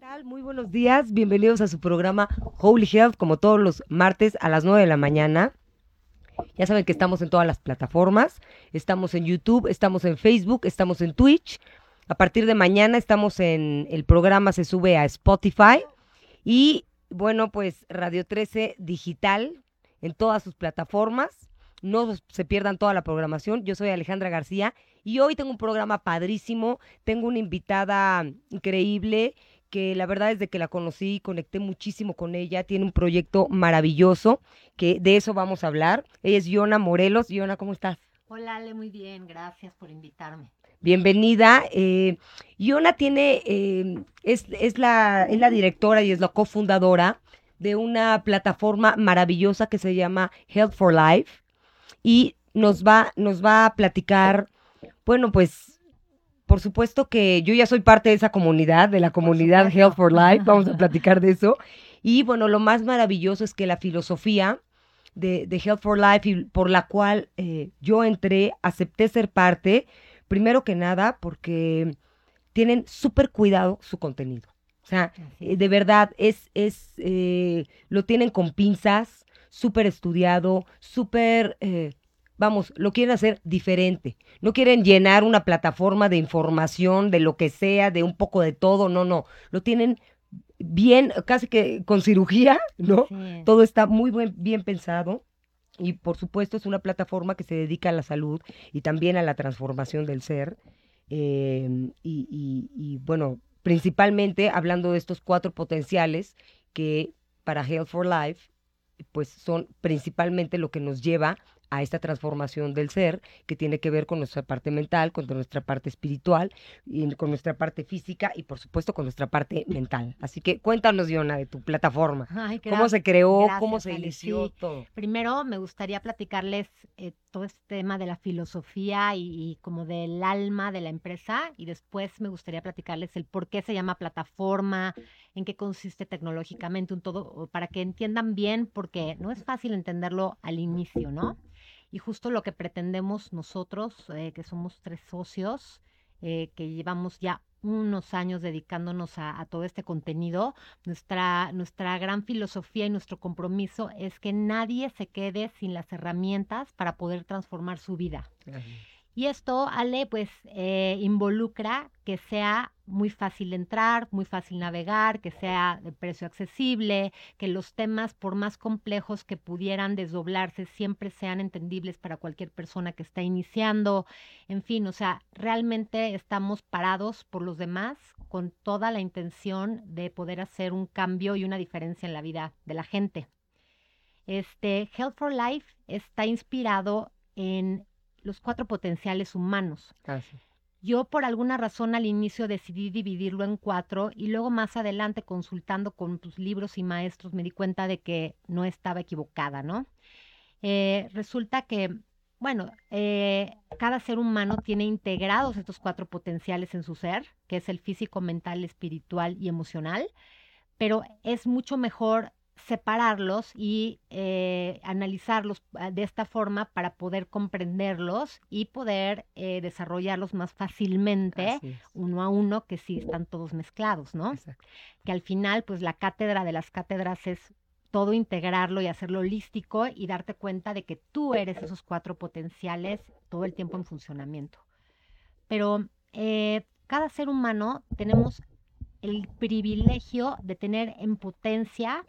tal? Muy buenos días, bienvenidos a su programa Holy Health, como todos los martes a las 9 de la mañana. Ya saben que estamos en todas las plataformas, estamos en YouTube, estamos en Facebook, estamos en Twitch. A partir de mañana estamos en, el programa se sube a Spotify y bueno, pues Radio 13 Digital en todas sus plataformas. No se pierdan toda la programación. Yo soy Alejandra García y hoy tengo un programa padrísimo. Tengo una invitada increíble que la verdad es de que la conocí, conecté muchísimo con ella, tiene un proyecto maravilloso, que de eso vamos a hablar. Ella es Yona Morelos. Yona, ¿cómo estás? Hola Ale, muy bien, gracias por invitarme. Bienvenida. Eh, Yona tiene, eh, es, es, la, es la directora y es la cofundadora de una plataforma maravillosa que se llama Health for Life y nos va, nos va a platicar, bueno, pues por supuesto que yo ya soy parte de esa comunidad, de la comunidad Health for Life, vamos a platicar de eso. Y bueno, lo más maravilloso es que la filosofía de, Health for Life y por la cual eh, yo entré, acepté ser parte, primero que nada porque tienen súper cuidado su contenido. O sea, eh, de verdad, es, es, eh, lo tienen con pinzas, súper estudiado, súper vamos, lo quieren hacer diferente. No quieren llenar una plataforma de información, de lo que sea, de un poco de todo, no, no. Lo tienen bien, casi que con cirugía, ¿no? Todo está muy bien pensado. Y por supuesto es una plataforma que se dedica a la salud y también a la transformación del ser. Em, y, y bueno, principalmente hablando de estos cuatro potenciales que para Health for Life, pues son principalmente lo que nos lleva a esta transformación del ser que tiene que ver con nuestra parte mental, con nuestra parte espiritual, y con nuestra parte física y por supuesto con nuestra parte mental. Así que cuéntanos, Diona, de tu plataforma. ¿Cómo se creó? ¿Cómo se inició todo? Primero me gustaría platicarles eh, todo este tema de la filosofía y, y, como del alma de la empresa y después me gustaría platicarles el por qué se llama plataforma, en qué consiste tecnológicamente, un todo, para que entiendan bien, porque no es fácil entenderlo al inicio, ¿no? Y justo lo que pretendemos nosotros, eh, que somos tres socios, eh, que llevamos ya unos años dedicándonos a, todo este contenido, nuestra, nuestra gran filosofía y nuestro compromiso es que nadie se quede sin las herramientas para poder transformar su vida. Y esto, Ale, pues eh, involucra que sea muy fácil entrar, muy fácil navegar, que sea de precio accesible, que los temas, por más complejos que pudieran desdoblarse, siempre sean entendibles para cualquier persona que está iniciando. En fin, o sea, realmente estamos parados por los demás con toda la intención de poder hacer un cambio y una diferencia en la vida de la gente. Este Health for Life está inspirado en los cuatro potenciales humanos. Ah, Yo por alguna razón al inicio decidí dividirlo en cuatro y luego más adelante consultando con tus libros y maestros me di cuenta de que no estaba equivocada, ¿no? Eh, resulta que, bueno, eh, cada ser humano tiene integrados estos cuatro potenciales en su ser, que es el físico, mental, espiritual y emocional, pero es mucho mejor separarlos y eh, analizarlos ah, de esta forma para poder comprenderlos y poder eh, desarrollarlos más fácilmente uno a uno que si están todos mezclados, ¿no? Que al final, pues la cátedra de las cátedras es todo integrarlo y hacerlo holístico y darte cuenta de que tú eres esos cuatro potenciales todo el tiempo en funcionamiento. Pero eh, cada ser humano tenemos el privilegio de tener en potencia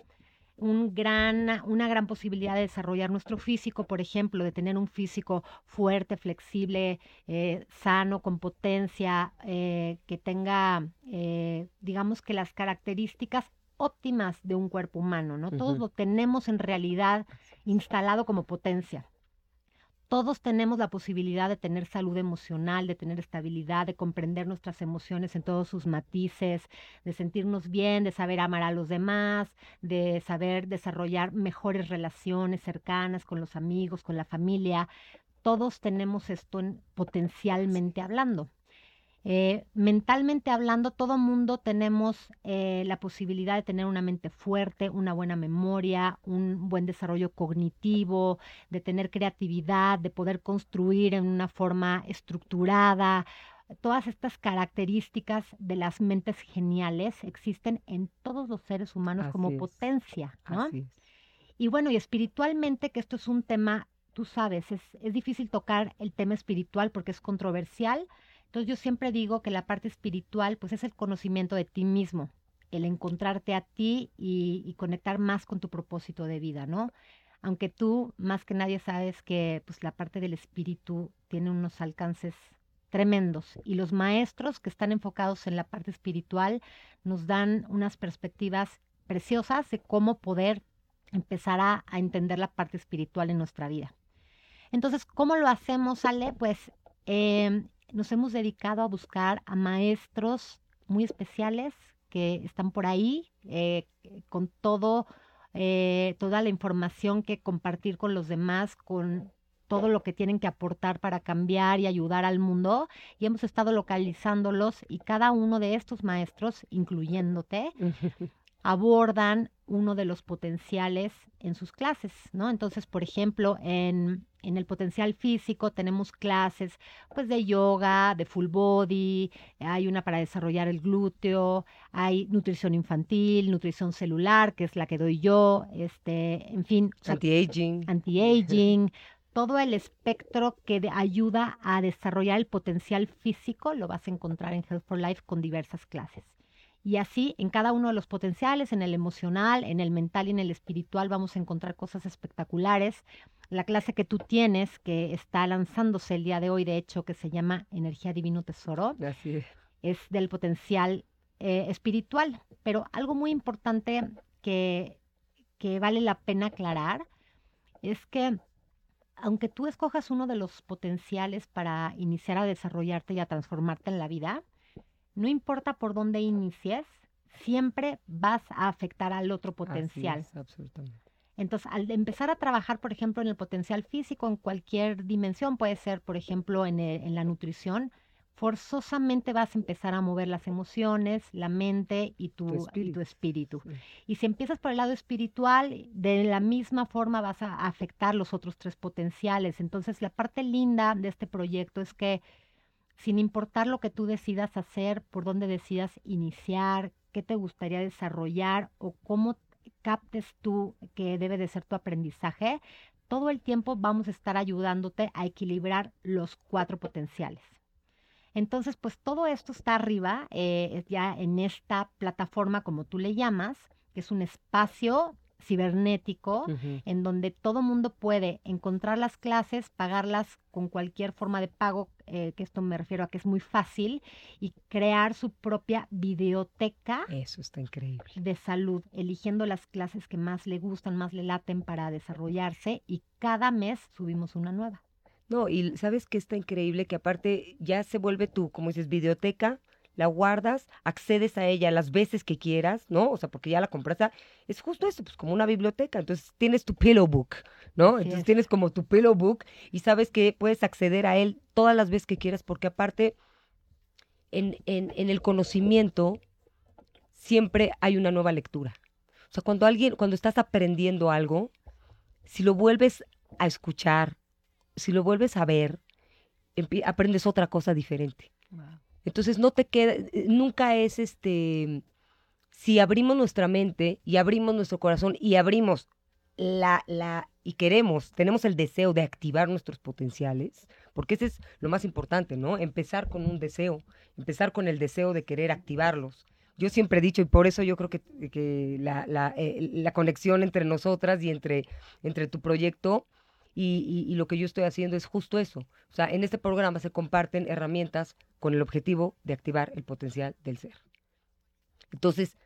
un gran, una gran posibilidad de desarrollar nuestro físico, por ejemplo, de tener un físico fuerte, flexible, eh, sano, con potencia, eh, que tenga, eh, digamos que las características óptimas de un cuerpo humano, ¿no? Todos lo tenemos en realidad instalado como potencia todos tenemos la posibilidad de tener salud emocional, de tener estabilidad, de comprender nuestras emociones en todos sus matices, de sentirnos bien, de saber amar a los demás, de saber desarrollar mejores relaciones cercanas con los amigos, con la familia. Todos tenemos esto potencialmente hablando. Eh, mentalmente hablando, todo mundo tenemos eh, la posibilidad de tener una mente fuerte, una buena memoria, un buen desarrollo cognitivo, de tener creatividad, de poder construir en una forma estructurada. todas estas características de las mentes geniales existen en todos los seres humanos como es. potencia, ¿no? Así es. Y bueno, y espiritualmente, que esto es un tema, tú sabes, es, es difícil tocar el tema espiritual porque es controversial. Entonces yo siempre digo que la parte espiritual, pues es el conocimiento de ti mismo, el encontrarte a ti y, conectar más con tu propósito de vida, ¿no? Aunque tú, más que nadie, sabes que pues la parte del espíritu tiene unos alcances tremendos y los maestros que están enfocados en la parte espiritual nos dan unas perspectivas preciosas de cómo poder empezar a, entender la parte espiritual en nuestra vida. Entonces, ¿cómo lo hacemos, Ale? Pues eh, nos hemos dedicado a buscar a maestros muy especiales que están por ahí eh, con todo, eh, toda la información que compartir con los demás, con todo lo que tienen que aportar para cambiar y ayudar al mundo. Y hemos estado localizándolos y cada uno de estos maestros, incluyéndote, abordan uno de los potenciales en sus clases, ¿no? Entonces, por ejemplo, en, en, el potencial físico tenemos clases pues de yoga, de full body, hay una para desarrollar el glúteo, hay nutrición infantil, nutrición celular, que es la que doy yo, este, en fin. Anti-aging. Anti-aging. Todo el espectro que de, ayuda a desarrollar el potencial físico lo vas a encontrar en Health for Life con diversas clases. Y así, en cada uno de los potenciales, en el emocional, en el mental y en el espiritual, vamos a encontrar cosas espectaculares. La clase que tú tienes, que está lanzándose el día de hoy, de hecho, que se llama Energía Divino Tesoro, Así es. es del potencial eh, espiritual. Pero algo muy importante que, que vale la pena aclarar es que aunque tú escojas uno de los potenciales para iniciar a desarrollarte y a transformarte en la vida, no importa por dónde inicies, siempre vas a afectar al otro potencial. Así es, absolutamente. Entonces, al empezar a trabajar, por ejemplo, en el potencial físico, en cualquier dimensión, puede ser, por ejemplo, en, el, en la nutrición, forzosamente vas a empezar a mover las emociones, la mente y tu, Tu y tu espíritu. espíritu. Sí. Y si empiezas por el lado espiritual, de la misma forma vas a afectar los otros tres potenciales. Entonces, la parte linda de este proyecto es que sin importar lo que tú decidas hacer, por dónde decidas iniciar, qué te gustaría desarrollar o cómo captes tú que debe de ser tu aprendizaje, todo el tiempo vamos a estar ayudándote a equilibrar los cuatro potenciales. Entonces, pues todo esto está arriba, eh, ya en esta plataforma, como tú le llamas, que es un espacio cibernético en donde todo mundo puede encontrar las clases, pagarlas con cualquier forma de pago, eh, que esto me refiero a que es muy fácil, y crear su propia videoteca Eso está increíble. de salud, eligiendo las clases que más le gustan, más le laten para desarrollarse y cada mes subimos una nueva. No, y sabes que está increíble que aparte ya se vuelve tu, como dices, videoteca, la guardas, accedes a ella las veces que quieras, ¿no? O sea, porque ya la compraste. Es justo eso, pues como una biblioteca. Entonces tienes tu pillow book, ¿no? Así Entonces es. tienes como tu pillow book y sabes que puedes acceder a él todas las veces que quieras, porque aparte en, en, en el conocimiento siempre hay una nueva lectura. O sea, cuando alguien, cuando estás aprendiendo algo, si lo vuelves a escuchar, si lo vuelves a ver, aprendes otra cosa diferente. Entonces no te queda, eh, nunca es este, si abrimos nuestra mente y abrimos nuestro corazón y abrimos la, la, y queremos, tenemos el deseo de activar nuestros potenciales, porque ese es lo más importante, ¿no? Empezar con un deseo, empezar con el deseo de querer activarlos. Yo siempre he dicho, y por eso yo creo que, que la, la, eh, la conexión entre nosotras y entre, entre tu proyecto y, y- y lo que yo estoy haciendo es justo eso. O sea, en este programa se comparten herramientas con el objetivo de activar el potencial del ser. Entonces,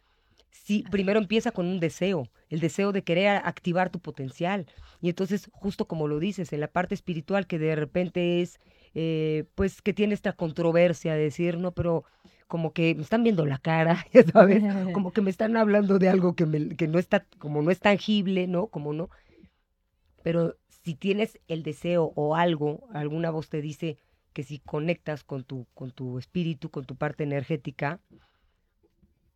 Así primero empieza con un deseo, el deseo de querer activar tu potencial. Y entonces, justo como lo dices, en la parte espiritual que de repente es, eh, pues que tiene esta controversia de decir, no, pero como que me están viendo la cara, ya sabes, como que me están hablando de algo que, me- que no está, como no es tangible, ¿no? Como no. Pero si tienes el deseo o algo, alguna voz te dice que si conectas con tu, con tu espíritu, con tu parte energética,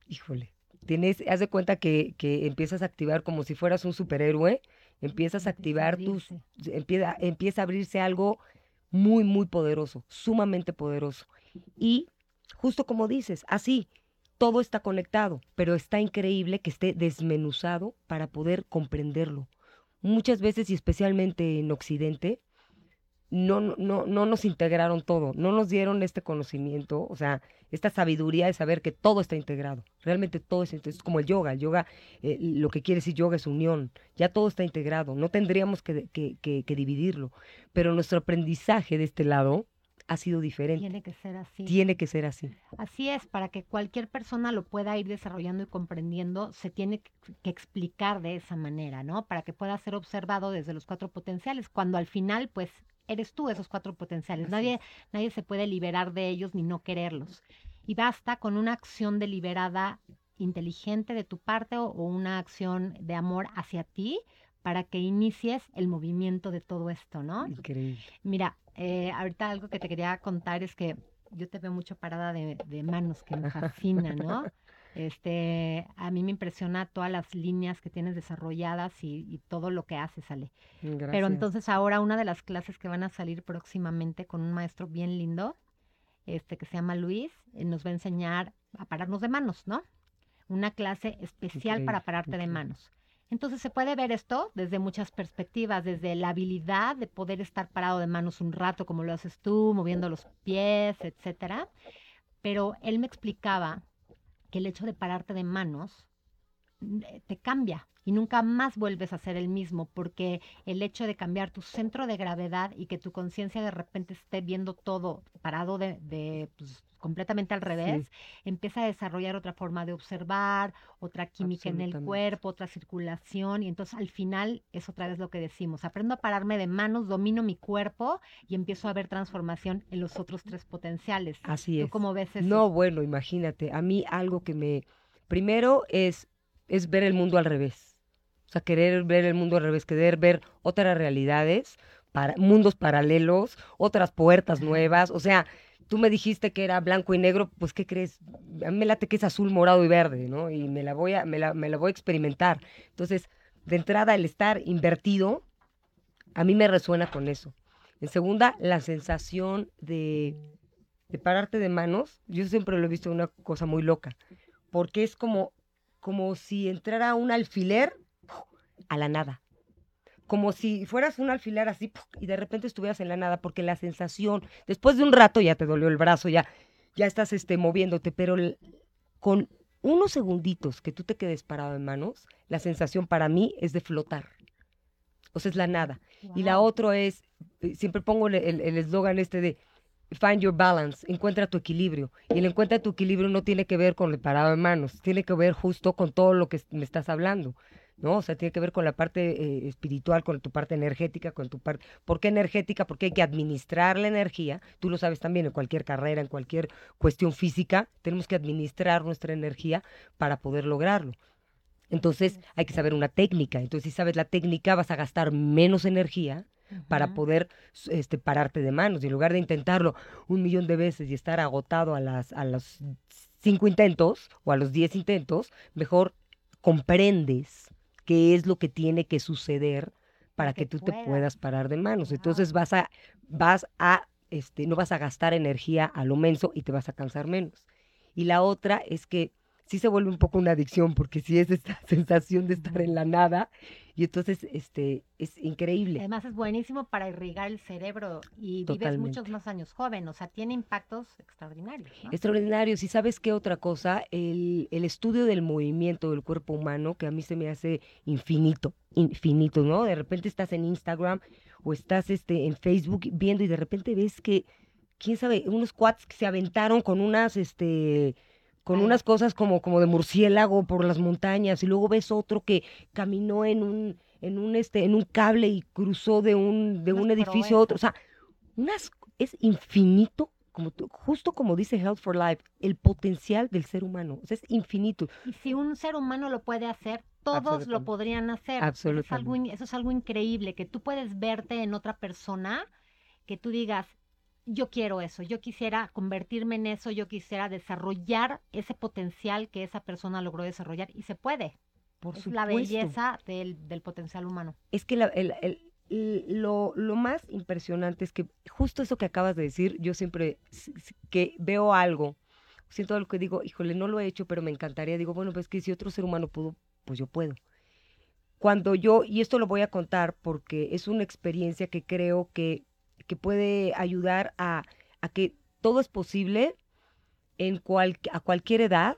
híjole, tienes, haz de cuenta que, que empiezas a activar como si fueras un superhéroe, empiezas a activar tus, empieza, empieza a abrirse algo muy, muy poderoso, sumamente poderoso. Y justo como dices, así, todo está conectado, pero está increíble que esté desmenuzado para poder comprenderlo. Muchas veces, y especialmente en Occidente, no, no, no nos integraron todo, no nos dieron este conocimiento, o sea, esta sabiduría de saber que todo está integrado, realmente todo es, es como el yoga, el yoga, eh, lo que quiere decir yoga es unión, ya todo está integrado, no tendríamos que, que, que dividirlo, pero nuestro aprendizaje de este lado ha sido diferente. Tiene que ser así. Tiene que ser así. Así es, para que cualquier persona lo pueda ir desarrollando y comprendiendo, se tiene que explicar de esa manera, ¿no? Para que pueda ser observado desde los cuatro potenciales, cuando al final, pues, eres tú esos cuatro potenciales. Nadie, nadie se puede liberar de ellos ni no quererlos. Y basta con una acción deliberada inteligente de tu parte o, una acción de amor hacia ti para que inicies el movimiento de todo esto, ¿no? Increíble. Mira, eh, ahorita algo que te quería contar es que yo te veo mucho parada de, de manos, que me fascina, ¿no? Este, a mí me impresiona todas las líneas que tienes desarrolladas y, todo lo que haces, Ale. Pero entonces ahora una de las clases que van a salir próximamente con un maestro bien lindo, este que se llama Luis, eh, nos va a enseñar a pararnos de manos, ¿no? Una clase especial para pararte de manos. Entonces se puede ver esto desde muchas perspectivas, desde la habilidad de poder estar parado de manos un rato, como lo haces tú, moviendo los pies, etcétera. Pero él me explicaba que el hecho de pararte de manos te cambia y nunca más vuelves a ser el mismo, porque el hecho de cambiar tu centro de gravedad y que tu conciencia de repente esté viendo todo parado de, pues, completamente al revés, empieza a desarrollar otra forma de observar, otra química en el cuerpo, otra circulación, y entonces al final es otra vez lo que decimos, aprendo a pararme de manos, domino mi cuerpo y empiezo a ver transformación en los otros tres potenciales. Así es. cómo ves eso? No, bueno, imagínate, a mí algo que me... Primero es, es ver el mundo al revés. O sea, querer ver el mundo al revés, querer ver otras realidades, para, mundos paralelos, otras puertas nuevas. O sea, tú me dijiste que era blanco y negro, pues ¿qué crees? A mí me late que es azul, morado y verde, ¿no? Y me la voy a, me la, me la voy a experimentar. Entonces, de entrada, el estar invertido, a mí me resuena con eso. En segunda, la sensación de, de pararte de manos, yo siempre lo he visto una cosa muy loca, porque es como, como si entrara un alfiler a la nada como si fueras un alfiler así y de repente estuvieras en la nada, porque la sensación, después de un rato ya te dolió el brazo, ya, ya estás este, moviéndote, pero con unos segunditos que tú te quedes parado en manos, la sensación para mí es de flotar. O sea, es la nada. Y la otra es, eh, siempre pongo el eslogan este de find your balance, encuentra tu equilibrio. Y el encuentra tu equilibrio no tiene que ver con el parado en manos, tiene que ver justo con todo lo que me estás hablando. ¿no? O sea, tiene que ver con la parte eh, espiritual, con tu parte energética, con tu parte... ¿Por qué energética? Porque hay que administrar la energía. Tú lo sabes también en cualquier carrera, en cualquier cuestión física, tenemos que administrar nuestra energía para poder lograrlo. Entonces hay que saber una técnica. Entonces si sabes la técnica vas a gastar menos energía para poder este, pararte de manos. Y en lugar de intentarlo un millón de veces y estar agotado a, las, a los cinco intentos o a los diez intentos, mejor comprendes qué es lo que tiene que suceder para que, tú te puedas parar de manos. Entonces vas a, vas a, este, no vas a gastar energía a lo menso y te vas a cansar menos. Y la otra es que sí se vuelve un poco una adicción porque sí es esta sensación de estar en la nada y entonces este es increíble. Además es buenísimo para irrigar el cerebro y vives muchos más años joven, o sea, tiene impactos extraordinarios. Extraordinarios. Y sabes qué otra cosa, el, el estudio del movimiento del cuerpo humano que a mí se me hace infinito, infinito, ¿no? De repente estás en Instagram o estás este en Facebook viendo y de repente ves que quién sabe, unos quads que se aventaron con unas este con unas cosas como, como de murciélago por las montañas, y luego ves otro que caminó en un, en un, este, en un cable y cruzó de un, de un edificio a otro. O sea, unas, es infinito, como justo como dice Health for Life, el potencial del ser humano. O sea, es infinito. Y si un ser humano lo puede hacer, todos lo podrían hacer. Absolutamente. eso es algo increíble, que tú puedes verte en otra persona, que tú digas, yo quiero eso, yo quisiera convertirme en eso, yo quisiera desarrollar ese potencial que esa persona logró desarrollar y se puede. Por es la belleza del, potencial humano. Es que la, l- lo, lo más impresionante es que justo eso que acabas de decir, yo siempre que veo algo, siento algo que digo, híjole, no lo he hecho, pero me encantaría, digo, bueno, pues que si otro ser humano pudo, pues yo puedo. Cuando yo, y esto lo voy a contar porque es una experiencia que creo que, que puede ayudar a, a que todo es posible en cual, a cualquier edad.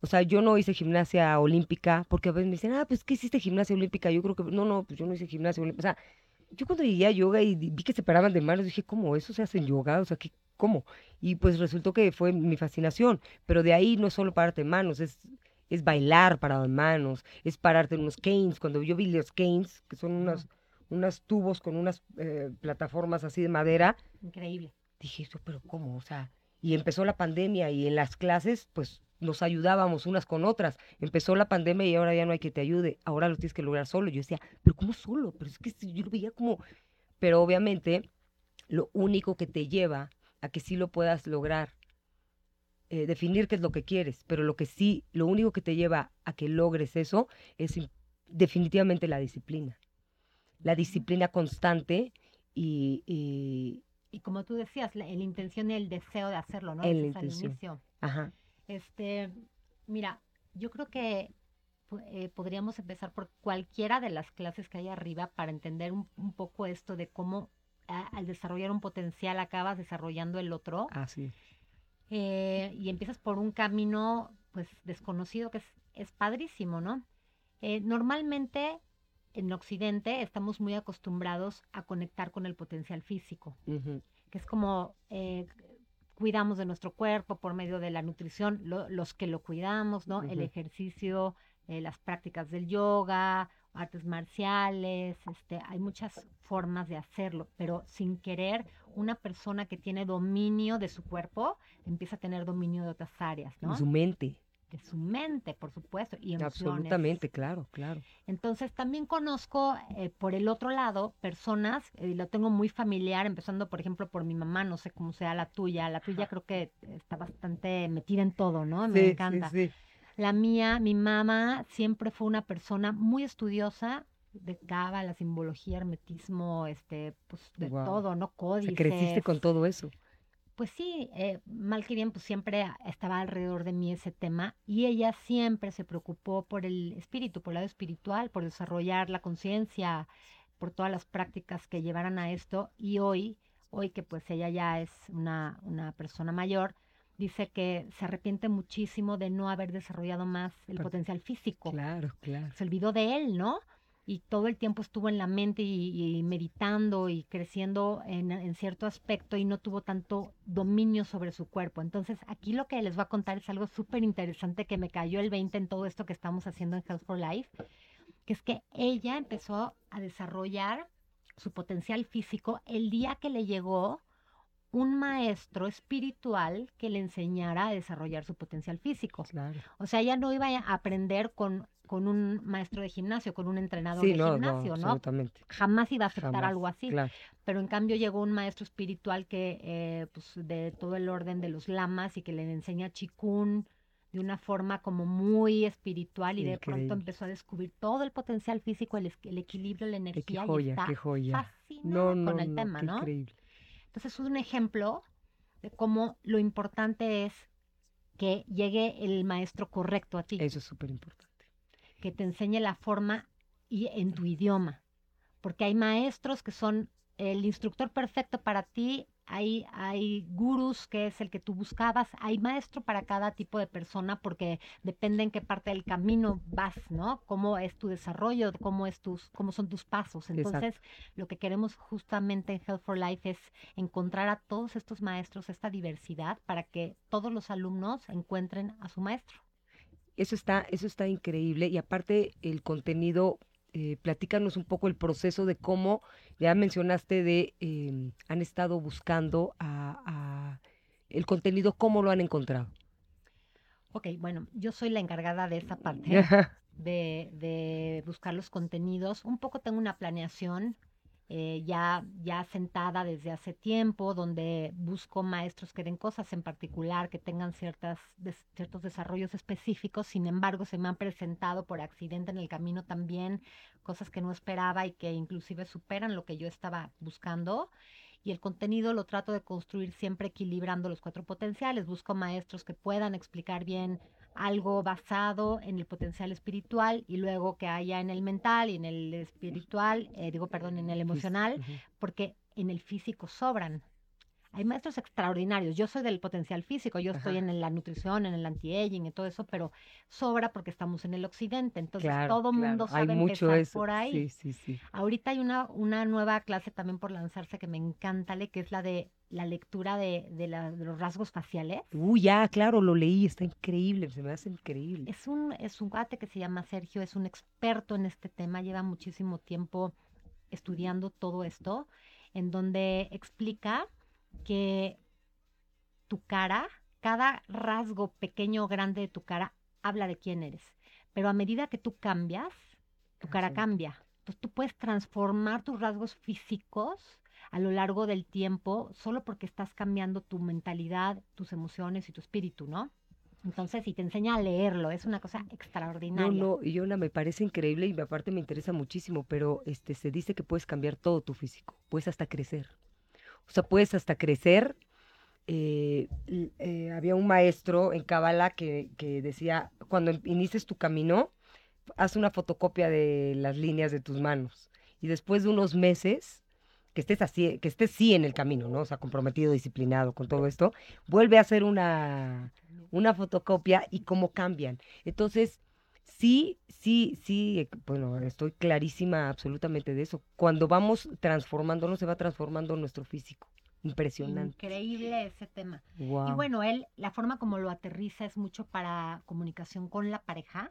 O sea, yo no hice gimnasia olímpica, porque a veces me dicen, ah, pues, ¿qué hiciste gimnasia olímpica? Yo creo que, no, no, pues yo no hice gimnasia olímpica. O sea, yo cuando llegué a yoga y vi que se paraban de manos, dije, ¿cómo eso se hace en yoga? O sea, ¿qué, ¿cómo? Y pues resultó que fue mi fascinación. Pero de ahí no es solo pararte en manos, es, es bailar parado en manos, es pararte en unos canes. Cuando yo vi los canes, que son unos, unos tubos con unas eh, plataformas así de madera, Increíble. dije, "Eso, pero ¿cómo? O sea, y empezó la pandemia y en las clases, pues nos ayudábamos unas con otras. Empezó la pandemia y ahora ya no hay que te ayude, ahora lo tienes que lograr solo. Yo decía, pero ¿cómo solo? Pero es que si yo lo veía como... Pero obviamente, lo único que te lleva a que sí lo puedas lograr, eh, definir qué es lo que quieres, pero lo que sí, lo único que te lleva a que logres eso es definitivamente la disciplina. La disciplina constante y, y- Y como tú decías, la, la intención y el deseo de hacerlo, ¿no? Dices al inicio. ajá, Este, mira, yo creo que eh, podríamos empezar por cualquiera de las clases que hay arriba para entender un, un poco esto de cómo a- al desarrollar un potencial acabas desarrollando el otro así. eh, y empiezas por un camino pues desconocido que es, es padrísimo, ¿no? Eh, normalmente en Occidente estamos muy acostumbrados a conectar con el potencial físico que es como eh, cuidamos de nuestro cuerpo por medio de la nutrición, lo- los que lo cuidamos, ¿no? El ejercicio, eh, las prácticas del yoga, artes marciales, este, hay muchas formas de hacerlo, pero sin querer, una persona que tiene dominio de su cuerpo empieza a tener dominio de otras áreas, ¿no? Su mente. De su mente, por supuesto, y emociones. Absolutamente, claro, claro. Entonces también conozco eh, por el otro lado personas, y lo tengo muy familiar, empezando por ejemplo por mi mamá, no sé cómo sea la tuya, la tuya creo que está bastante metida en todo, ¿no? Me Sí, sí, encanta. sí. La mía, mi mamá siempre fue una persona muy estudiosa de Cava, la simbología, hermetismo, este, pues de todo, ¿no? O sea, Códices. creciste con todo eso. Pues sí, eh, mal que bien, pues siempre estaba alrededor de mí ese tema y ella siempre se preocupó por el espíritu, por el lado espiritual, por desarrollar la conciencia, por todas las prácticas que llevaran a esto y hoy, hoy que pues ella ya es una, una persona mayor, dice que se arrepiente muchísimo de no haber desarrollado más el potencial físico Claro, claro. se olvidó de él, ¿no? Y todo el tiempo estuvo en la mente y, meditando y creciendo en, en cierto aspecto y no tuvo tanto dominio sobre su cuerpo. Entonces, aquí lo que les voy a contar es algo súper interesante que me cayó el 20 en todo esto que estamos haciendo en Health for Life, que es que ella empezó a desarrollar su potencial físico el día que le llegó un maestro espiritual que le enseñara a desarrollar su potencial físico. Claro. O sea, ella no iba a aprender con, con un maestro de gimnasio, con un entrenador Sí, de no, gimnasio, ¿no? absolutamente. Jamás iba a aceptar Jamás. algo así. Claro. Pero en cambio llegó un maestro espiritual que, eh, pues, de todo el orden de los lamas y que le enseña chikun de una forma como muy espiritual y de pronto empezó a descubrir todo el potencial físico, el, equilibrio, la Qué, qué energía y joya, está qué joya. fascinada No, no, con el tema, ¿no? increíble. Entonces es un ejemplo de cómo lo importante es que llegue el maestro correcto a ti, Eso es súper importante. que te enseñe la forma y en tu idioma, porque hay maestros que son el instructor perfecto para ti, hay, hay gurús que es el que tú buscabas, hay maestro para cada tipo de persona porque depende en qué parte del camino vas, ¿no? Cómo es tu desarrollo, cómo, es tus, cómo son tus pasos. Exacto. Entonces, lo que queremos justamente en Health for Life es encontrar a todos estos maestros, esta diversidad, para que todos los alumnos encuentren a su maestro. Eso está, eso está increíble. Y aparte, el contenido, eh, platícanos un poco el proceso de cómo, ya mencionaste de, eh, han estado buscando a, a- el contenido, cómo lo han encontrado. Ok, bueno, yo soy la encargada de esa parte. de, de buscar los contenidos. Un poco tengo una planeación eh, ya, ya sentada desde hace tiempo, donde busco maestros que den cosas en particular, que tengan ciertas, ciertos desarrollos específicos. Sin embargo, se me han presentado por accidente en el camino también cosas que no esperaba y que inclusive superan lo que yo estaba buscando y el contenido lo trato de construir siempre equilibrando los cuatro potenciales. Busco maestros que puedan explicar bien algo basado en el potencial espiritual y luego que haya en el mental y en el espiritual, eh, digo, perdón, en el emocional, porque en el físico sobran. Hay maestros extraordinarios. Yo soy del potencial físico, yo estoy en la nutrición, en el anti-aging, y todo eso, pero sobra porque estamos en el occidente. Entonces todo mundo sabe empezar por ahí. Sí, sí, sí. Ahorita hay una, una nueva clase también por lanzarse que me encanta, que es la de la lectura de, de, los rasgos faciales. Uy, ya, claro, lo leí, está increíble, se me hace increíble. Es un, es un cuate que se llama Sergio, es un experto en este tema, lleva muchísimo tiempo estudiando todo esto, en donde explica que tu cara, cada rasgo pequeño o grande de tu cara habla de quién eres. Pero a medida que tú cambias, tu cara cambia. Entonces tú puedes transformar tus rasgos físicos a lo largo del tiempo solo porque estás cambiando tu mentalidad, tus emociones y tu espíritu, ¿no? Entonces, y te enseña a leerlo, es una cosa extraordinaria. No, no, y una me parece increíble y aparte me interesa muchísimo, pero este se dice que puedes cambiar todo tu físico, puedes hasta crecer. O sea, puedes hasta crecer. Eh, eh, había un maestro en Kabbalah que, que decía, cuando inicies tu camino, haz una fotocopia de las líneas de tus manos. Y después de unos meses, que estés así, que estés sí en el camino, ¿no? O sea, comprometido, disciplinado con todo esto, vuelve a hacer una, una fotocopia y cómo cambian. Entonces, sí, sí, sí, bueno, estoy clarísima absolutamente de eso. Cuando vamos transformándonos, se va transformando nuestro físico. Impresionante. Increíble ese tema. Y bueno, él, la forma como lo aterriza es mucho para comunicación con la pareja.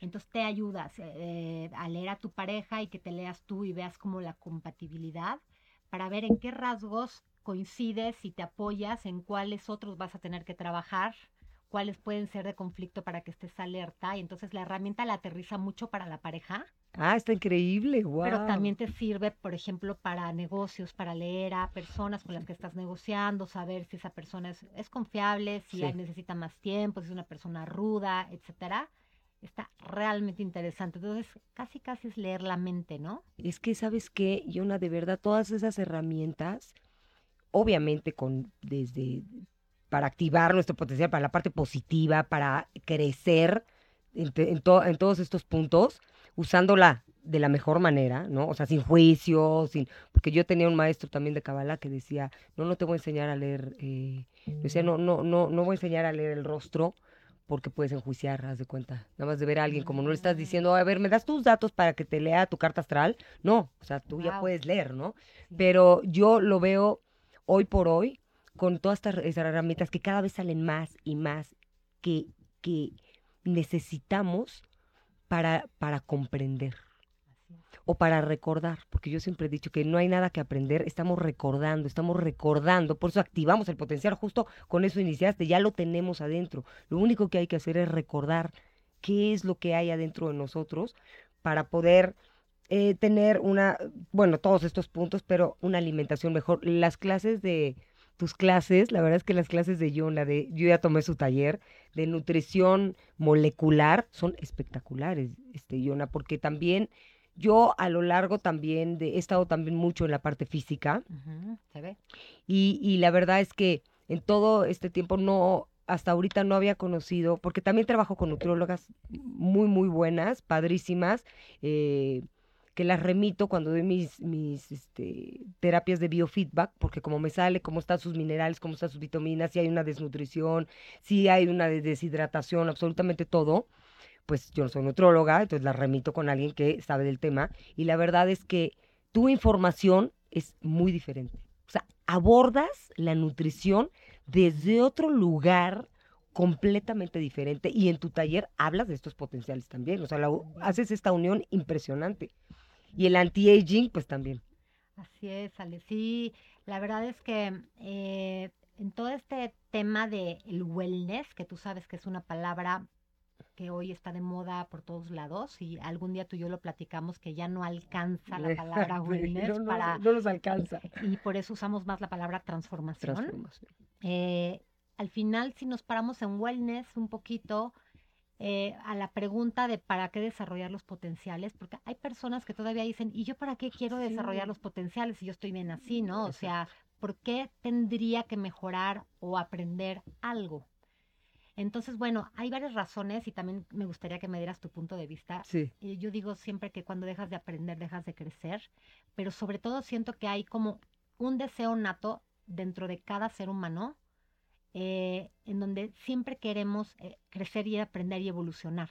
Entonces te ayudas eh, a leer a tu pareja y que te leas tú y veas como la compatibilidad para ver en qué rasgos coincides y te apoyas, en cuáles otros vas a tener que trabajar cuáles pueden ser de conflicto para que estés alerta. Y entonces la herramienta la aterriza mucho para la pareja. Ah, está increíble, wow. Pero también te sirve, por ejemplo, para negocios, para leer a personas con las que estás negociando, saber si esa persona es, confiable, si necesita más tiempo, si es una persona ruda, etcétera. Está realmente interesante. Entonces, casi casi es leer la mente, ¿no? Es que, ¿sabes qué? una de verdad, todas esas herramientas, obviamente con desde para activar nuestro potencial, para la parte positiva, para crecer en, en, todos estos puntos, usándola de la mejor manera, ¿no? O sea, sin juicio, sin... Porque yo tenía un maestro también de Kabbalah que decía, no, no te voy a enseñar a leer, eh... decía, no, no, no, no voy a enseñar a leer el rostro porque puedes enjuiciar, haz de cuenta. Nada más de ver a alguien, como no le estás diciendo, a ver, ¿me das tus datos para que te lea tu carta astral? No, o sea, tú ya puedes leer, ¿no? Pero yo lo veo hoy por hoy con todas estas herramientas que cada vez salen más y más que, que necesitamos para, para comprender o para recordar, porque yo siempre he dicho que no hay nada que aprender, estamos recordando, estamos recordando, por eso activamos el potencial, justo con eso iniciaste, ya lo tenemos adentro. Lo único que hay que hacer es recordar qué es lo que hay adentro de nosotros para poder eh, tener una, bueno, todos estos puntos, pero una alimentación mejor. Las clases de, tus clases, la verdad es que las clases de Yona, de, yo ya tomé su taller de nutrición molecular, son espectaculares, este Yona, porque también yo a lo largo también de, he estado también mucho en la parte física. ¿Se ve? Y, y la verdad es que en todo este tiempo no, hasta ahorita no había conocido, porque también trabajo con nutriólogas muy, muy buenas, padrísimas. Eh, que las remito cuando doy mis, mis este, terapias de biofeedback, porque como me sale cómo están sus minerales, cómo están sus vitaminas, si hay una desnutrición, si hay una deshidratación, absolutamente todo, pues yo no soy nutróloga, entonces las remito con alguien que sabe del tema. Y la verdad es que tu información es muy diferente. O sea, abordas la nutrición desde otro lugar completamente diferente y en tu taller hablas de estos potenciales también, o sea, haces esta unión impresionante. Y el anti-aging, pues también. Así es, Ale. Sí, la verdad es que eh, en todo este tema del wellness, que tú sabes que es una palabra que hoy está de moda por todos lados y algún día tú y yo lo platicamos que ya no alcanza la palabra wellness no, no, para... no nos alcanza. Y por eso usamos más la palabra transformación. Transformación. Eh, al final, si nos paramos en wellness un poquito, eh, a la pregunta de para qué desarrollar los potenciales, porque hay personas que todavía dicen, ¿y yo para qué quiero desarrollar los potenciales si yo estoy bien así, no? O Exacto. sea, ¿por qué tendría que mejorar o aprender algo? Entonces, bueno, hay varias razones y también me gustaría que me dieras tu punto de vista. Sí. Yo digo siempre que cuando dejas de aprender, dejas de crecer, pero sobre todo siento que hay como un deseo nato dentro de cada ser humano eh, en donde siempre queremos eh, crecer y aprender y evolucionar.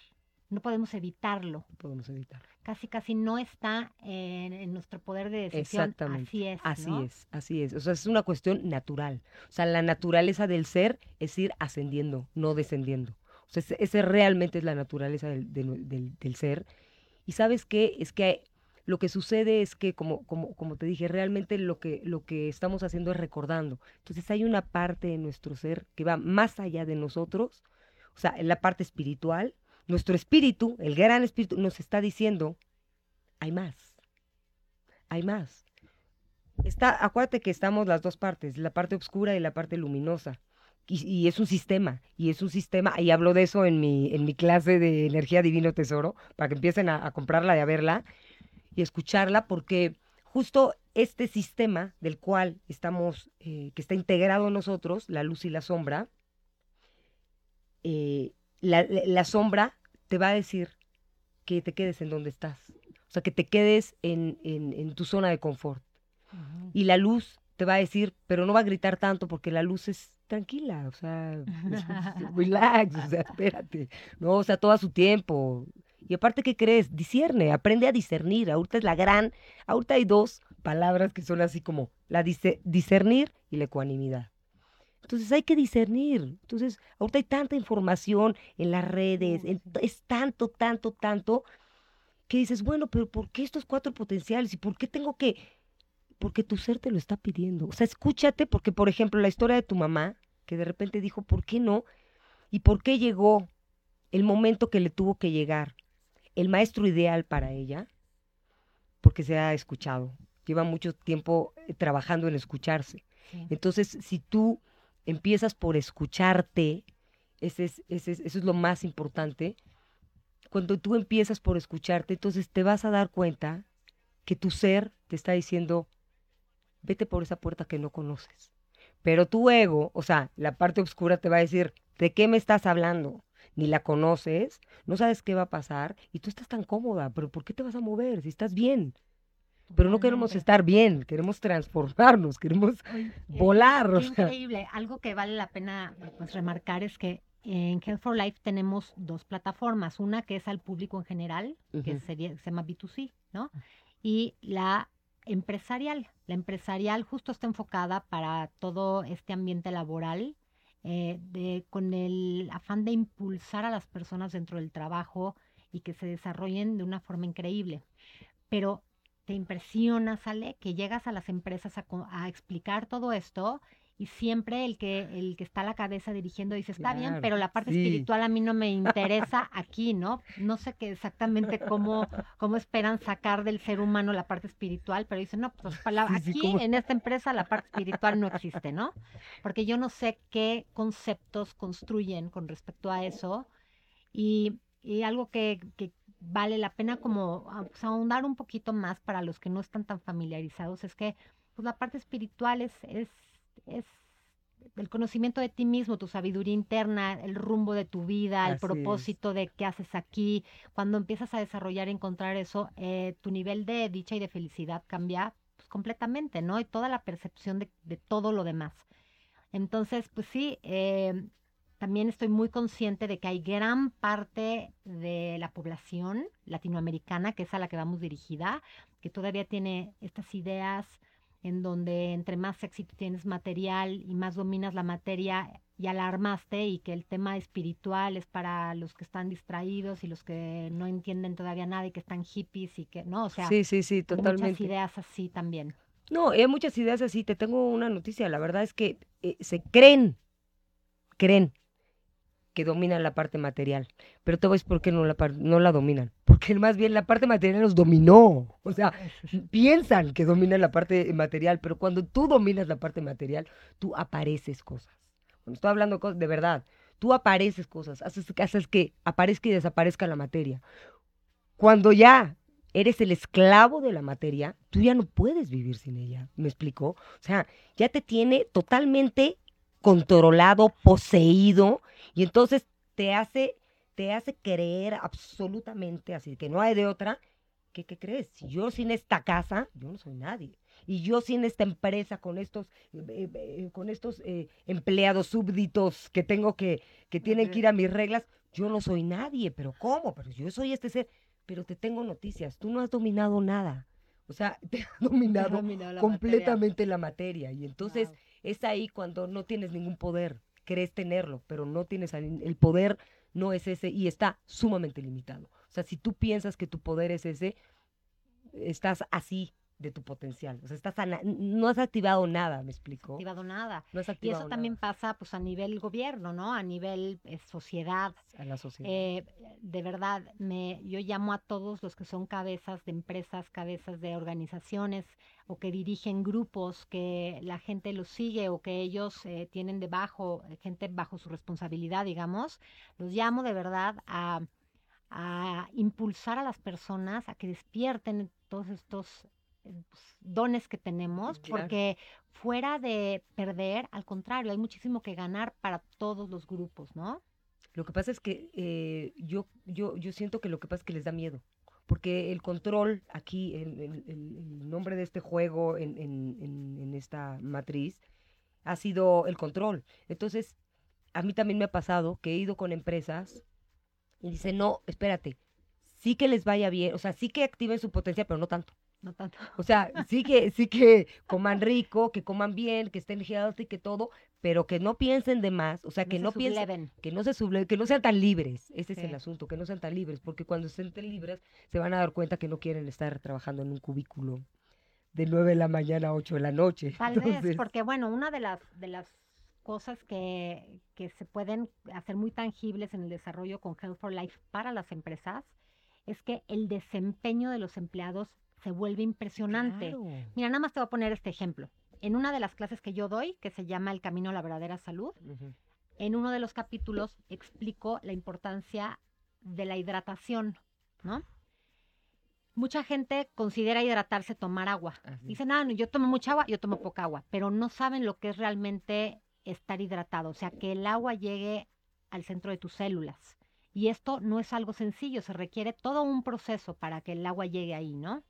No podemos evitarlo. No podemos evitar. Casi, casi no está en, en nuestro poder de decisión. Exactamente. Así es. Así ¿no? es, así es. O sea, es una cuestión natural. O sea, la naturaleza del ser es ir ascendiendo, no descendiendo. O sea, ese, ese realmente es la naturaleza del, del- del- del ser. Y sabes qué? Es que lo que sucede es que, como, como, como te dije, realmente lo que, lo que estamos haciendo es recordando. Entonces hay una parte de nuestro ser que va más allá de nosotros, o sea, en la parte espiritual. Nuestro espíritu, el gran espíritu, nos está diciendo, hay más, hay más. Está, acuérdate que estamos las dos partes, la parte oscura y la parte luminosa. Y, es un sistema, y es un sistema, y hablo de eso en mi, en mi clase de energía divino tesoro, para que empiecen a, a comprarla y a verla y escucharla, porque justo este sistema del cual estamos, eh, que está integrado en nosotros, la luz y la sombra, eh, la, la- sombra te va a decir que te quedes en donde estás. O sea, que te quedes en, en- en tu zona de confort. Y la luz te va a decir, pero no va a gritar tanto porque la luz es tranquila, o sea, relax, o sea, espérate, no, o sea, todo a su tiempo. Y aparte, ¿qué crees? Discierne, aprende a discernir. Ahorita es la gran, ahorita hay dos palabras que son así como la dice- discernir y la ecuanimidad. Entonces hay que discernir. Entonces, ahorita hay tanta información en las redes, en- es tanto, tanto, tanto, que dices, bueno, pero ¿por qué estos cuatro potenciales? ¿Y por qué tengo que...? Porque tu ser te lo está pidiendo. O sea, escúchate, porque, por ejemplo, la historia de tu mamá, que de repente dijo, ¿por qué no? ¿Y por qué llegó el momento que le tuvo que llegar? El maestro ideal para ella, porque se ha escuchado. Lleva mucho tiempo eh, trabajando en escucharse. Sí. Entonces, si tú empiezas por escucharte, ese es, ese es- eso es lo más importante. Cuando tú empiezas por escucharte, entonces te vas a dar cuenta que tu ser te está diciendo, vete por esa puerta que no conoces. Pero tu ego, o sea, la parte oscura te va a decir, ¿de qué me estás hablando? Ni la conoces, no sabes qué va a pasar y tú estás tan cómoda, pero ¿por qué te vas a mover si estás bien? Pero no queremos estar bien, queremos transformarnos, queremos Oye, volar. o Qué sea. increíble. Algo que vale la pena pues, remarcar es que en Health for Life tenemos dos plataformas. Una que es al público en general, que Ujú. sería, se llama B2C, ¿no? Y la empresarial. La empresarial justo está enfocada para todo este ambiente laboral, eh, de, con el afán de impulsar a las personas dentro del trabajo y que se desarrollen de una forma increíble. Pero te impresiona, sale, que llegas a las empresas a, a explicar todo esto y siempre el que, el que está a la cabeza dirigiendo dice, está bien, pero la parte sí. espiritual a mí no me interesa aquí, ¿no? No sé qué exactamente cómo, cómo esperan sacar del ser humano la parte espiritual, pero dicen, no, pues Sí, sí, aquí en esta empresa la parte espiritual no existe, ¿no? Porque yo no sé qué conceptos construyen con respecto a eso y, y algo que, que vale la pena como ah, pues, ahondar un poquito más para los que no están tan familiarizados es que pues, la parte espiritual es, es, es el conocimiento de ti mismo, tu sabiduría interna, el rumbo de tu vida, el Así es. propósito de qué haces aquí. Cuando empiezas a desarrollar y encontrar eso, eh, tu nivel de dicha y de felicidad cambia pues, completamente, ¿no? Y toda la percepción de, de todo lo demás. Entonces, pues sí, eh, también estoy muy consciente de que hay gran parte de la población latinoamericana, que es a la que vamos dirigida, que todavía tiene estas ideas en donde entre más éxito tienes material y más dominas la materia, ya la armaste y que el tema espiritual es para los que están distraídos y los que no entienden todavía nada y que están hippies y que, ¿no? O sea, sí, sí, sí, hay muchas totalmente. ideas así también. No, hay muchas ideas así. Te tengo una noticia. La verdad es que eh, se creen, creen que dominan la parte material. Pero te decir por qué no la, no la dominan. Porque más bien la parte material los dominó. O sea, piensan que dominan la parte material, pero cuando tú dominas la parte material, tú apareces cosas. Cuando estoy hablando de cosas de verdad, tú apareces cosas, haces, haces que aparezca y desaparezca la materia. Cuando ya eres el esclavo de la materia, tú ya no puedes vivir sin ella. ¿Me explicó? O sea, ya te tiene totalmente controlado, poseído, y entonces te hace, te hace creer absolutamente así, que no hay de otra, que, ¿qué crees? Si yo sin esta casa, yo no soy nadie. Y yo sin esta empresa, con estos, eh, eh, con estos eh, empleados súbditos que tengo que, que tienen que ir a mis reglas, yo no soy nadie. ¿Pero cómo? Pero yo soy este ser. Pero te tengo noticias, tú no has dominado nada. O sea, te ha dominado Dominado la completamente la materia. Y entonces Wow. es ahí cuando no tienes ningún poder. Crees tenerlo, pero no tienes el poder, no es ese y está sumamente limitado. O sea, si tú piensas que tu poder es ese, estás así de tu potencial. O sea, estás no has activado nada, ¿me explico? activado nada. No has Y eso también nada pasa pues a nivel gobierno, ¿no? A nivel eh, sociedad. a la sociedad. Eh, de verdad, me, yo llamo a todos los que son cabezas de empresas, cabezas de organizaciones o que dirigen grupos, que la gente los sigue o que ellos eh, tienen debajo, gente bajo su responsabilidad, digamos. Los llamo de verdad a, a impulsar a las personas a que despierten todos estos dones que tenemos, Claro. porque fuera de perder, al contrario, hay muchísimo que ganar para todos los grupos, ¿no? Lo que pasa es que eh, yo, yo, yo siento que lo que pasa es que les da miedo. Porque el control aquí, el, el- nombre de este juego en, en- en- en esta matriz, ha sido el control. Entonces, a mí también me ha pasado que he ido con empresas y dicen, no, espérate, sí que les vaya bien, o sea, sí que activen su potencial, pero no tanto. No tanto. O sea, sí que, sí que coman rico, que coman bien, que estén healthy, que todo, pero que no piensen de más, o sea, que se no piensen, subleven. que no se suble- que no sean tan libres. Ese es el asunto, que no sean tan libres, porque cuando estén tan libres se van a dar cuenta que no quieren estar trabajando en un cubículo de 9 de la mañana a 8 de la noche. Tal vez, Entonces, porque bueno, una de las, de las cosas que, que se pueden hacer muy tangibles en el desarrollo con Health for Life para las empresas es que el desempeño de los empleados se vuelve impresionante. claro. Mira, nada más te voy a poner este ejemplo. En una de las clases que yo doy, que se llama El Camino a la Verdadera Salud, en uno de los capítulos explico la importancia de la hidratación, ¿no? Mucha gente considera hidratarse tomar agua. Así. Dicen, ah, no, yo tomo mucha agua, yo tomo poca agua, pero no saben lo que es realmente estar hidratado, o sea, que el agua llegue al centro de tus células. Y esto no es algo sencillo, se requiere todo un proceso para que el agua llegue ahí, ¿no?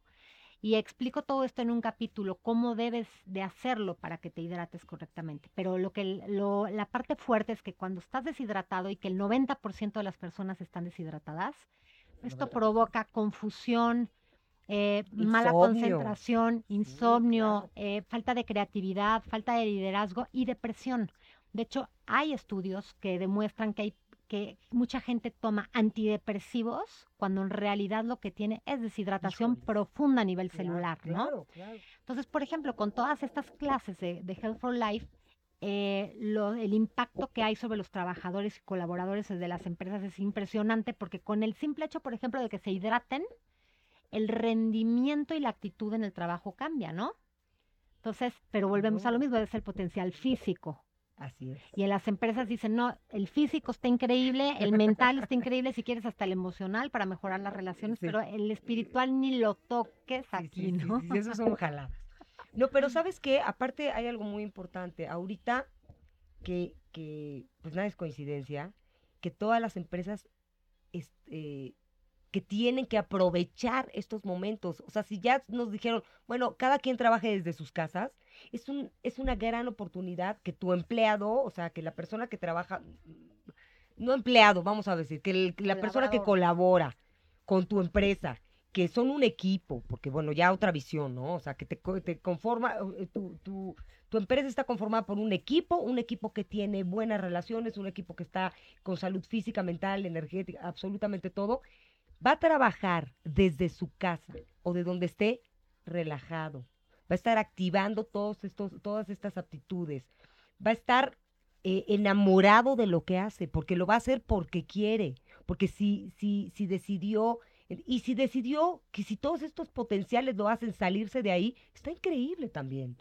Y explico todo esto en un capítulo, cómo debes de hacerlo para que te hidrates correctamente. Pero lo que lo- la parte fuerte es que cuando estás deshidratado y que el 90% de las personas están deshidratadas, esto 90%. provoca confusión, eh, mala concentración, insomnio, eh, falta de creatividad, falta de liderazgo y depresión. De hecho, hay estudios que demuestran que hay que mucha gente toma antidepresivos cuando en realidad lo que tiene es deshidratación profunda a nivel Claro, celular, ¿no? Claro, claro. Entonces, por ejemplo, con todas estas clases de, de Health for Life, eh, lo- el impacto que hay sobre los trabajadores y colaboradores de las empresas es impresionante porque con el simple hecho, por ejemplo, de que se hidraten, el rendimiento y la actitud en el trabajo cambia, ¿no? Entonces, pero volvemos a lo mismo, es el potencial físico. Así es. Y en las empresas dicen, no, el físico está increíble, el mental está increíble, si quieres hasta el emocional para mejorar las relaciones, Sí. pero el espiritual ni lo toques aquí, sí, sí, ¿no? eso son jaladas. No, pero ¿sabes qué? Aparte hay algo muy importante. Ahorita que, que pues nada es coincidencia, que todas las empresas este, que tienen que aprovechar estos momentos. O sea, si ya nos dijeron, bueno, cada quien trabaje desde sus casas, es, un, es una gran oportunidad que tu empleado, o sea, que la persona que trabaja, no empleado, vamos a decir, que el- la persona que colabora con tu empresa, que son un equipo, porque bueno, ya otra visión, ¿no? O sea, que te, te conforma, eh, tu, tu, tu empresa está conformada por un equipo, un equipo que tiene buenas relaciones, un equipo que está con salud física, mental, energética, absolutamente todo, va a trabajar desde su casa o de donde esté relajado, va a estar activando todos estos, todas estas aptitudes, va a estar eh, enamorado de lo que hace, porque lo va a hacer porque quiere, porque si, si, si decidió, y si decidió que si todos estos potenciales lo hacen salirse de ahí, está increíble también.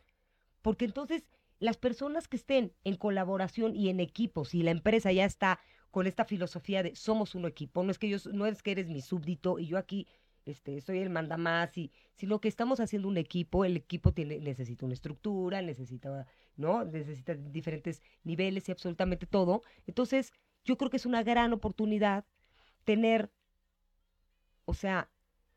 Porque entonces las personas que estén en colaboración y en equipos y la empresa ya está con esta filosofía de somos un equipo, no es que yo no es que eres mi súbdito y yo aquí este soy el mandamás y sino que estamos haciendo un equipo, el equipo tiene necesita una estructura, necesita, ¿no? Necesita diferentes niveles y absolutamente todo. Entonces, yo creo que es una gran oportunidad tener o sea,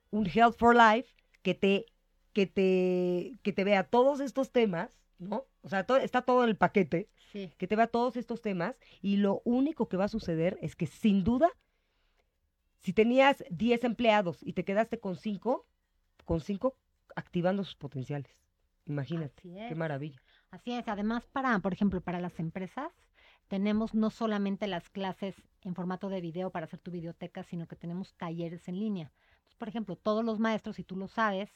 un Health for Life que te que te que te vea todos estos temas ¿no? O sea, está todo el paquete que te va todos estos temas y lo único que va a suceder es que sin duda, si tenías 10 empleados y te quedaste con 5, con 5 activando sus potenciales. Imagínate, qué maravilla. Así es, además para, por ejemplo, para las empresas, tenemos no solamente las clases en formato de video para hacer tu biblioteca, sino que tenemos talleres en línea. por ejemplo, todos los maestros, si tú lo sabes,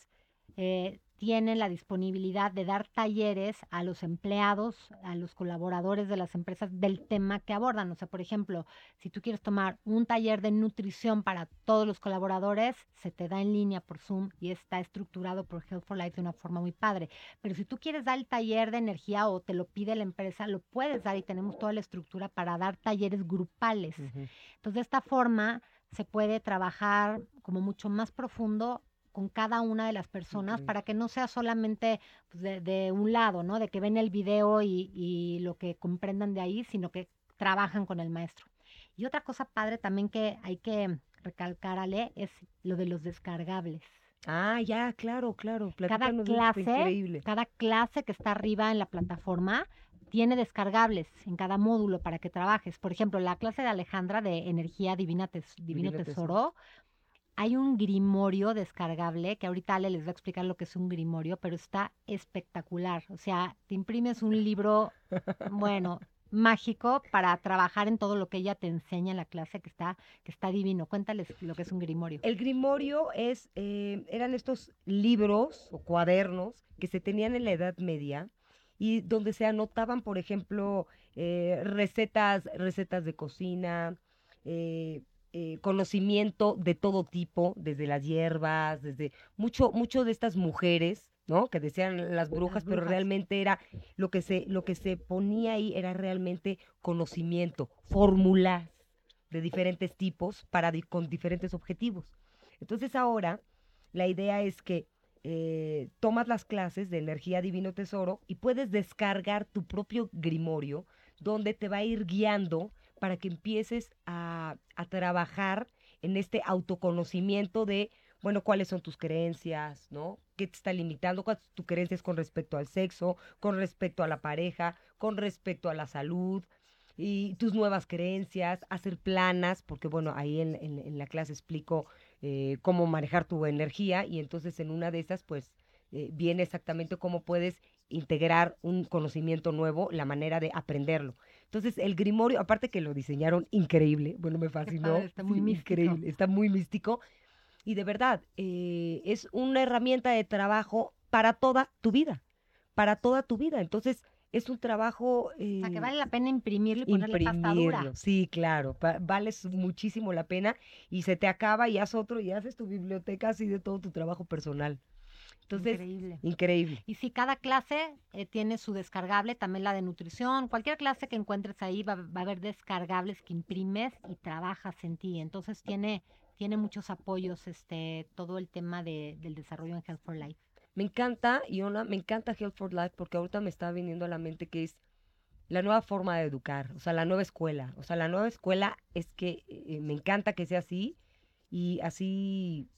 eh, tienen la disponibilidad de dar talleres a los empleados, a los colaboradores de las empresas del tema que abordan. O sea, por ejemplo, si tú quieres tomar un taller de nutrición para todos los colaboradores, se te da en línea por Zoom y está estructurado por Health for Life de una forma muy padre. Pero si tú quieres dar el taller de energía o te lo pide la empresa, lo puedes dar y tenemos toda la estructura para dar talleres grupales. Entonces, de esta forma se puede trabajar como mucho más profundo con cada una de las personas para que no sea solamente pues, de, un lado, ¿no? De que ven el video y, lo que comprendan de ahí, sino que trabajan con el maestro. Y otra cosa padre también que hay que recalcar, Ale, es lo de los descargables. Ah, ya, claro, claro. Cada clase, cada clase que está arriba en la plataforma tiene descargables en cada módulo para que trabajes. Por ejemplo, la clase de Alejandra de Energía Divina Divino, Tesoro hay un grimorio descargable, que ahorita Ale les va a explicar lo que es un grimorio, pero está espectacular. O sea, te imprimes un libro, bueno, mágico para trabajar en todo lo que ella te enseña en la clase, que está, que está divino. Cuéntales lo que es un grimorio. El grimorio es, eh, eran estos libros o cuadernos que se tenían en la Edad Media y donde se anotaban, por ejemplo, eh, recetas, recetas de cocina, eh, eh, conocimiento de todo tipo, desde las hierbas, desde mucho, mucho de estas mujeres, ¿no? Que decían las brujas, pero realmente era lo que se, lo que se ponía ahí era realmente conocimiento, fórmulas de diferentes tipos para con diferentes objetivos. Entonces ahora la idea es que eh, tomas las clases de energía divino tesoro y puedes descargar tu propio grimorio donde te va a ir guiando para que empieces a, trabajar en este autoconocimiento de, bueno, cuáles son tus creencias, ¿no? ¿Qué te está limitando? ¿Cuáles son tus creencias con respecto al sexo, con respecto a la pareja, con respecto a la salud? Y tus nuevas creencias, hacer planas, porque bueno, ahí en, la clase explico eh, cómo manejar tu energía y entonces en una de esas pues eh, viene exactamente cómo puedes integrar un conocimiento nuevo, la manera de aprenderlo. Entonces, el Grimorio, aparte que lo diseñaron increíble, bueno, me fascinó. está muy místico. Increíble, está muy místico. Y de verdad, eh, es una herramienta de trabajo para toda tu vida, para toda tu vida. Entonces, es un trabajo... o sea, que vale la pena imprimirlo y ponerle pasta Sí, claro, vale muchísimo la pena y se te acaba y haz otro y haces tu biblioteca así de todo tu trabajo personal. Entonces, increíble. increíble. Y si cada clase eh, tiene su descargable, también la de nutrición, cualquier clase que encuentres ahí va, a haber descargables que imprimes y trabajas en ti. Entonces tiene, tiene muchos apoyos este, todo el tema de, del desarrollo en Health for Life. Me encanta, Iona, me encanta Health for Life porque ahorita me está viniendo a la mente que es la nueva forma de educar, o sea, la nueva escuela. O sea, la nueva escuela es que eh, me encanta que sea así y así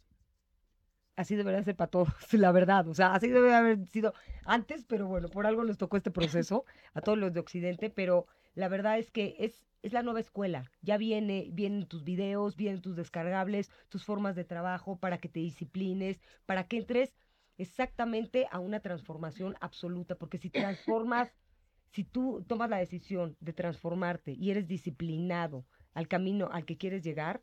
así debería ser para todos, la verdad. O sea, así debe haber sido antes, pero bueno, por algo nos tocó este proceso a todos los de Occidente, pero la verdad es que es, es la nueva escuela. Ya viene, vienen tus videos, vienen tus descargables, tus formas de trabajo para que te disciplines, para que entres exactamente a una transformación absoluta, porque si transformas, si tú tomas la decisión de transformarte y eres disciplinado al camino al que quieres llegar,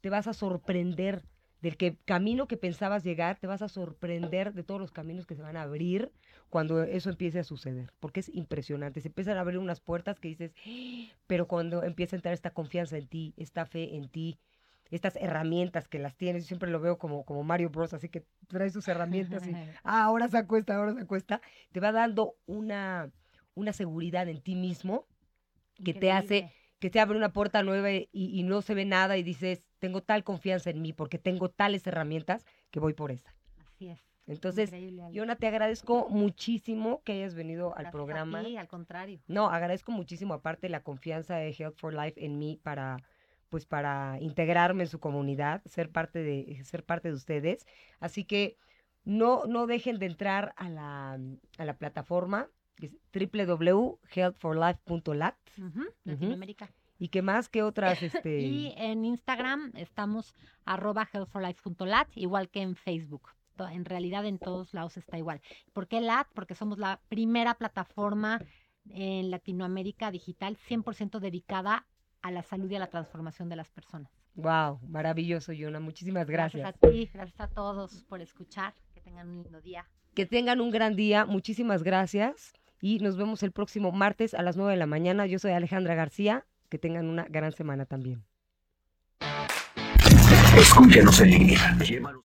te vas a sorprender del que camino que pensabas llegar, te vas a sorprender de todos los caminos que se van a abrir cuando eso empiece a suceder, porque es impresionante. Se empiezan a abrir unas puertas que dices, pero cuando empieza a entrar esta confianza en ti, esta fe en ti, estas herramientas que las tienes, yo siempre lo veo como, como Mario Bros, así que traes tus herramientas y ah, ahora se acuesta, ahora se acuesta, te va dando una, una seguridad en ti mismo que te hace que te abre una puerta nueva y, y no se ve nada y dices, tengo tal confianza en mí porque tengo tales herramientas que voy por esa. Así es. Entonces. Yona, te agradezco muchísimo que hayas venido al Gracias programa. ti, al contrario. No, agradezco muchísimo aparte la confianza de Health for Life en mí para pues para integrarme en su comunidad, ser parte de ser parte de ustedes. Así que no no dejen de entrar a la a la plataforma www.healthforlife.lat Ujú, Latinoamérica. Y qué más que otras este Y en Instagram estamos arroba healthforlife.lat, igual que en Facebook. En realidad en todos lados está igual. ¿Por qué LAT? Porque somos la primera plataforma en Latinoamérica digital 100% dedicada a la salud y a la transformación de las personas. wow, maravilloso, Yona. Muchísimas gracias. Gracias a ti, gracias a todos por escuchar. Que tengan un lindo día. Que tengan un gran día. Muchísimas gracias. Y nos vemos el próximo martes a las 9 de la mañana. Yo soy Alejandra García. Que tengan una gran semana también. Escúchanos en línea.